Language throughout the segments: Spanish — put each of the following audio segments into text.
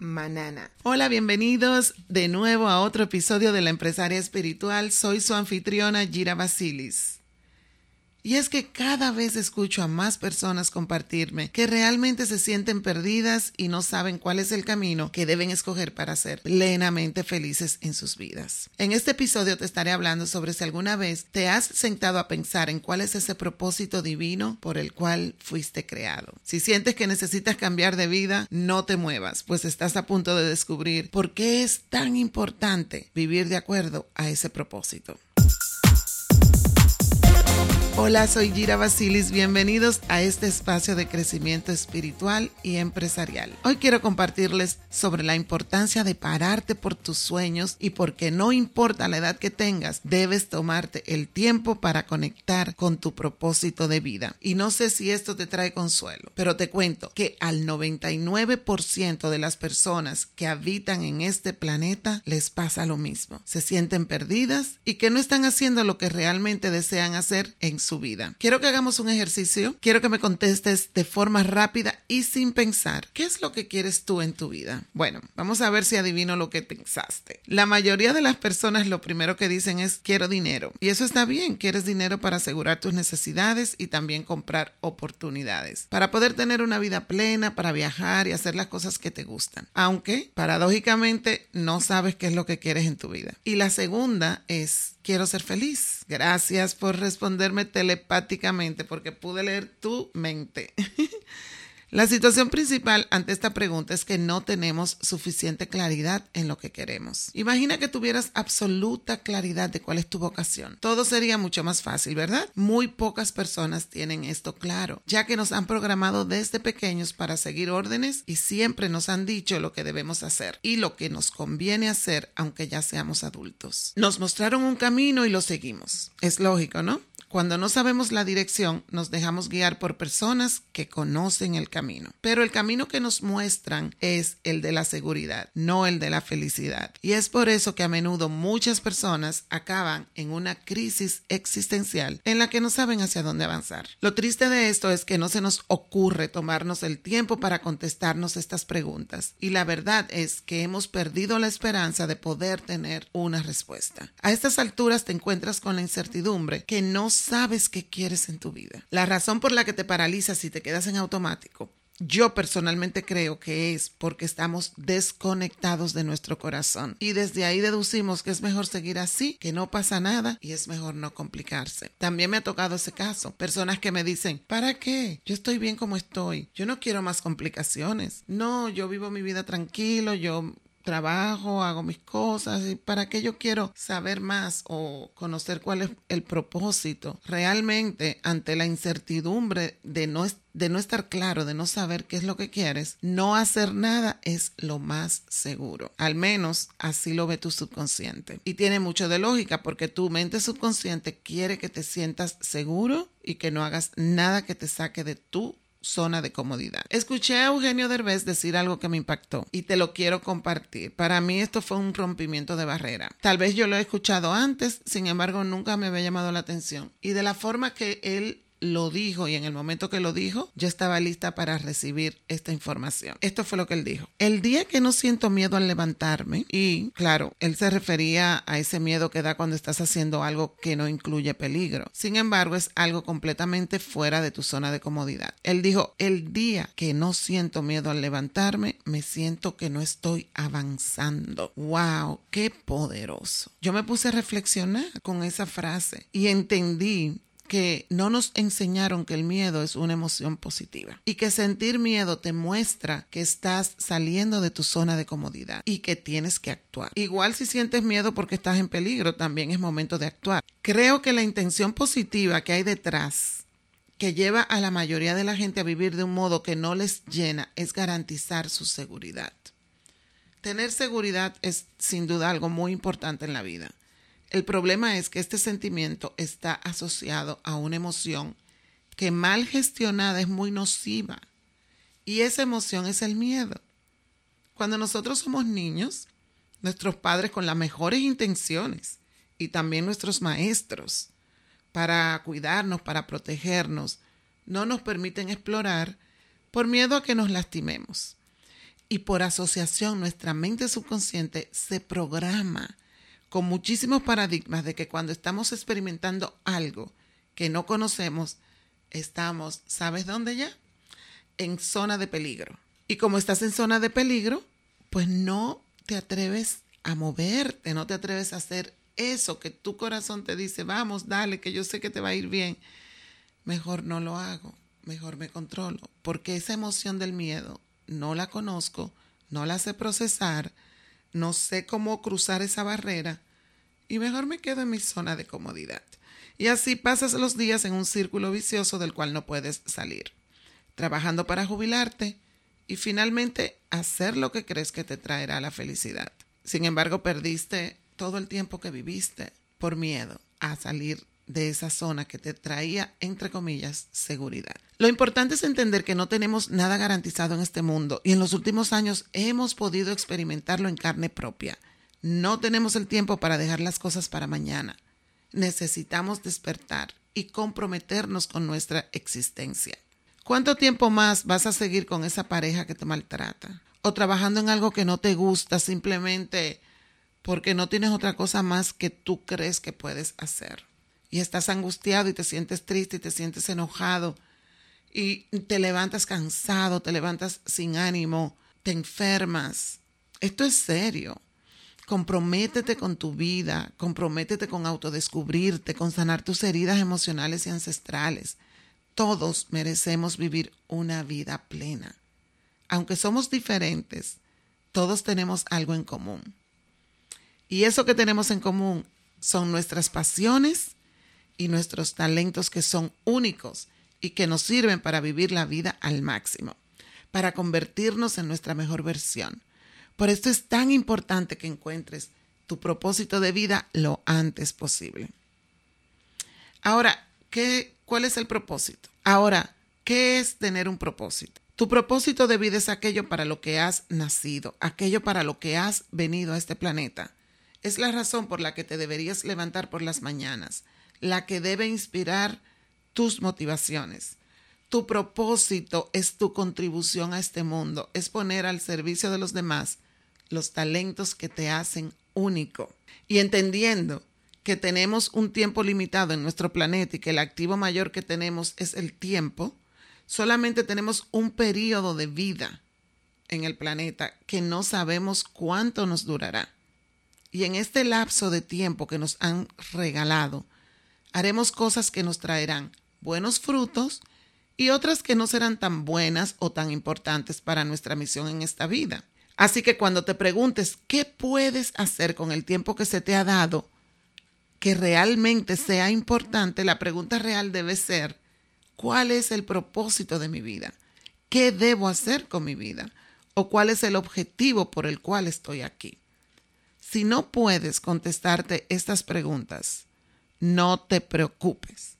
Manana. Hola, bienvenidos de nuevo a otro episodio de La Empresaria Espiritual. Soy su anfitriona Gira Basilis. Y es que cada vez escucho a más personas compartirme que realmente se sienten perdidas y no saben cuál es el camino que deben escoger para ser plenamente felices en sus vidas. En este episodio te estaré hablando sobre si alguna vez te has sentado a pensar en cuál es ese propósito divino por el cual fuiste creado. Si sientes que necesitas cambiar de vida, no te muevas, pues estás a punto de descubrir por qué es tan importante vivir de acuerdo a ese propósito. Hola, soy Gira Basilis. Bienvenidos a este espacio de crecimiento espiritual y empresarial. Hoy quiero compartirles sobre la importancia de pararte por tus sueños y porque no importa la edad que tengas, debes tomarte el tiempo para conectar con tu propósito de vida. Y no sé si esto te trae consuelo, pero te cuento que al 99% de las personas que habitan en este planeta les pasa lo mismo. Se sienten perdidas y que no están haciendo lo que realmente desean hacer en su vida. Quiero que hagamos un ejercicio. Quiero que me contestes de forma rápida y sin pensar. ¿Qué es lo que quieres tú en tu vida? Bueno, vamos a ver si adivino lo que pensaste. La mayoría de las personas lo primero que dicen es quiero dinero. Y eso está bien. Quieres dinero para asegurar tus necesidades y también comprar oportunidades. Para poder tener una vida plena, para viajar y hacer las cosas que te gustan. Aunque, paradójicamente, no sabes qué es lo que quieres en tu vida. Y la segunda es quiero ser feliz. Gracias por responderme telepáticamente porque pude leer tu mente. La situación principal ante esta pregunta es que no tenemos suficiente claridad en lo que queremos. Imagina que tuvieras absoluta claridad de cuál es tu vocación. Todo sería mucho más fácil, ¿verdad? Muy pocas personas tienen esto claro, ya que nos han programado desde pequeños para seguir órdenes y siempre nos han dicho lo que debemos hacer y lo que nos conviene hacer aunque ya seamos adultos. Nos mostraron un camino y lo seguimos. Es lógico, ¿no? Cuando no sabemos la dirección, nos dejamos guiar por personas que conocen el camino. Pero el camino que nos muestran es el de la seguridad, no el de la felicidad. Y es por eso que a menudo muchas personas acaban en una crisis existencial en la que no saben hacia dónde avanzar. Lo triste de esto es que no se nos ocurre tomarnos el tiempo para contestarnos estas preguntas. Y la verdad es que hemos perdido la esperanza de poder tener una respuesta. A estas alturas te encuentras con la incertidumbre que no sabes qué quieres en tu vida. La razón por la que te paralizas y te quedas en automático yo personalmente creo que es porque estamos desconectados de nuestro corazón y desde ahí deducimos que es mejor seguir así, que no pasa nada y es mejor no complicarse. También me ha tocado ese caso, personas que me dicen, ¿para qué? Yo estoy bien como estoy, yo no quiero más complicaciones. No, yo vivo mi vida tranquilo, yo trabajo, hago mis cosas y para qué yo quiero saber más o conocer cuál es el propósito. Realmente, ante la incertidumbre de no, de no estar claro, de no saber qué es lo que quieres, no hacer nada es lo más seguro. Al menos así lo ve tu subconsciente. Y tiene mucho de lógica porque tu mente subconsciente quiere que te sientas seguro y que no hagas nada que te saque de tu zona de comodidad. Escuché a Eugenio Derbez decir algo que me impactó y te lo quiero compartir. Para mí esto fue un rompimiento de barrera. Tal vez yo lo he escuchado antes, sin embargo nunca me había llamado la atención. Y de la forma que él lo dijo y en el momento que lo dijo, yo estaba lista para recibir esta información. Esto fue lo que él dijo. El día que no siento miedo al levantarme, y claro, él se refería a ese miedo que da cuando estás haciendo algo que no incluye peligro. Sin embargo, es algo completamente fuera de tu zona de comodidad. Él dijo, el día que no siento miedo al levantarme, me siento que no estoy avanzando. ¡Wow! ¡Qué poderoso! Yo me puse a reflexionar con esa frase y entendí que no nos enseñaron que el miedo es una emoción positiva y que sentir miedo te muestra que estás saliendo de tu zona de comodidad y que tienes que actuar. Igual si sientes miedo porque estás en peligro, también es momento de actuar. Creo que la intención positiva que hay detrás que lleva a la mayoría de la gente a vivir de un modo que no les llena es garantizar su seguridad. Tener seguridad es sin duda algo muy importante en la vida. El problema es que este sentimiento está asociado a una emoción que mal gestionada es muy nociva. Y esa emoción es el miedo. Cuando nosotros somos niños, nuestros padres con las mejores intenciones y también nuestros maestros para cuidarnos, para protegernos, no nos permiten explorar por miedo a que nos lastimemos. Y por asociación nuestra mente subconsciente se programa con muchísimos paradigmas de que cuando estamos experimentando algo que no conocemos, estamos, ¿sabes dónde ya? En zona de peligro. Y como estás en zona de peligro, pues no te atreves a moverte, no te atreves a hacer eso que tu corazón te dice, vamos, dale, que yo sé que te va a ir bien. Mejor no lo hago, mejor me controlo, porque esa emoción del miedo no la conozco, no la sé procesar, no sé cómo cruzar esa barrera y mejor me quedo en mi zona de comodidad. Y así pasas los días en un círculo vicioso del cual no puedes salir, trabajando para jubilarte y finalmente hacer lo que crees que te traerá la felicidad. Sin embargo, perdiste todo el tiempo que viviste por miedo a salir de esa zona que te traía, entre comillas, seguridad. Lo importante es entender que no tenemos nada garantizado en este mundo y en los últimos años hemos podido experimentarlo en carne propia. No tenemos el tiempo para dejar las cosas para mañana. Necesitamos despertar y comprometernos con nuestra existencia. ¿Cuánto tiempo más vas a seguir con esa pareja que te maltrata? ¿O trabajando en algo que no te gusta simplemente porque no tienes otra cosa más que tú crees que puedes hacer? Y estás angustiado y te sientes triste y te sientes enojado y te levantas cansado, te levantas sin ánimo, te enfermas. Esto es serio. Comprométete con tu vida, comprométete con autodescubrirte, con sanar tus heridas emocionales y ancestrales. Todos merecemos vivir una vida plena. Aunque somos diferentes, todos tenemos algo en común. Y eso que tenemos en común son nuestras pasiones y nuestros talentos que son únicos y que nos sirven para vivir la vida al máximo, para convertirnos en nuestra mejor versión. Por esto es tan importante que encuentres tu propósito de vida lo antes posible. Ahora, ¿qué, ¿cuál es el propósito? Ahora, ¿qué es tener un propósito? Tu propósito de vida es aquello para lo que has nacido, aquello para lo que has venido a este planeta. Es la razón por la que te deberías levantar por las mañanas, la que debe inspirar tus motivaciones. Tu propósito es tu contribución a este mundo, es poner al servicio de los demás los talentos que te hacen único. Y entendiendo que tenemos un tiempo limitado en nuestro planeta y que el activo mayor que tenemos es el tiempo, solamente tenemos un periodo de vida en el planeta que no sabemos cuánto nos durará. Y en este lapso de tiempo que nos han regalado, haremos cosas que nos traerán buenos frutos y otras que no serán tan buenas o tan importantes para nuestra misión en esta vida. Así que cuando te preguntes qué puedes hacer con el tiempo que se te ha dado que realmente sea importante, la pregunta real debe ser, ¿cuál es el propósito de mi vida? ¿Qué debo hacer con mi vida? ¿O cuál es el objetivo por el cual estoy aquí? Si no puedes contestarte estas preguntas, no te preocupes,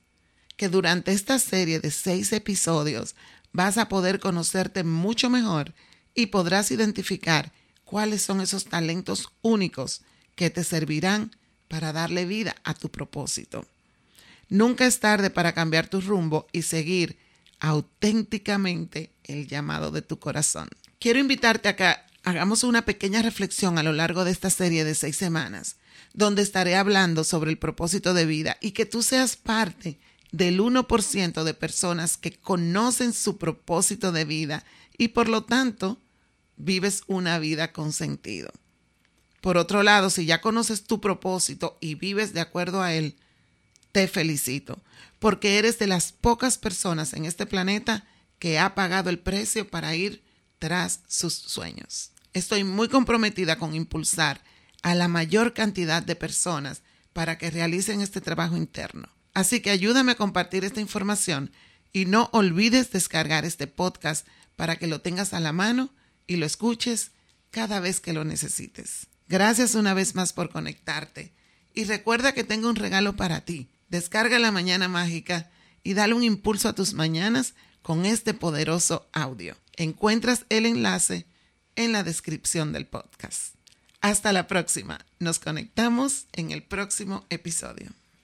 que durante esta serie de seis episodios vas a poder conocerte mucho mejor y podrás identificar cuáles son esos talentos únicos que te servirán para darle vida a tu propósito. Nunca es tarde para cambiar tu rumbo y seguir auténticamente el llamado de tu corazón. Quiero invitarte a que hagamos una pequeña reflexión a lo largo de esta serie de seis semanas, donde estaré hablando sobre el propósito de vida y que tú seas parte del 1% de personas que conocen su propósito de vida y por lo tanto vives una vida con sentido. Por otro lado, si ya conoces tu propósito y vives de acuerdo a él, te felicito, porque eres de las pocas personas en este planeta que ha pagado el precio para ir tras sus sueños. Estoy muy comprometida con impulsar a la mayor cantidad de personas para que realicen este trabajo interno. Así que ayúdame a compartir esta información y no olvides descargar este podcast para que lo tengas a la mano y lo escuches cada vez que lo necesites. Gracias una vez más por conectarte. Y recuerda que tengo un regalo para ti. Descarga la mañana mágica y dale un impulso a tus mañanas con este poderoso audio. Encuentras el enlace en la descripción del podcast. Hasta la próxima. Nos conectamos en el próximo episodio.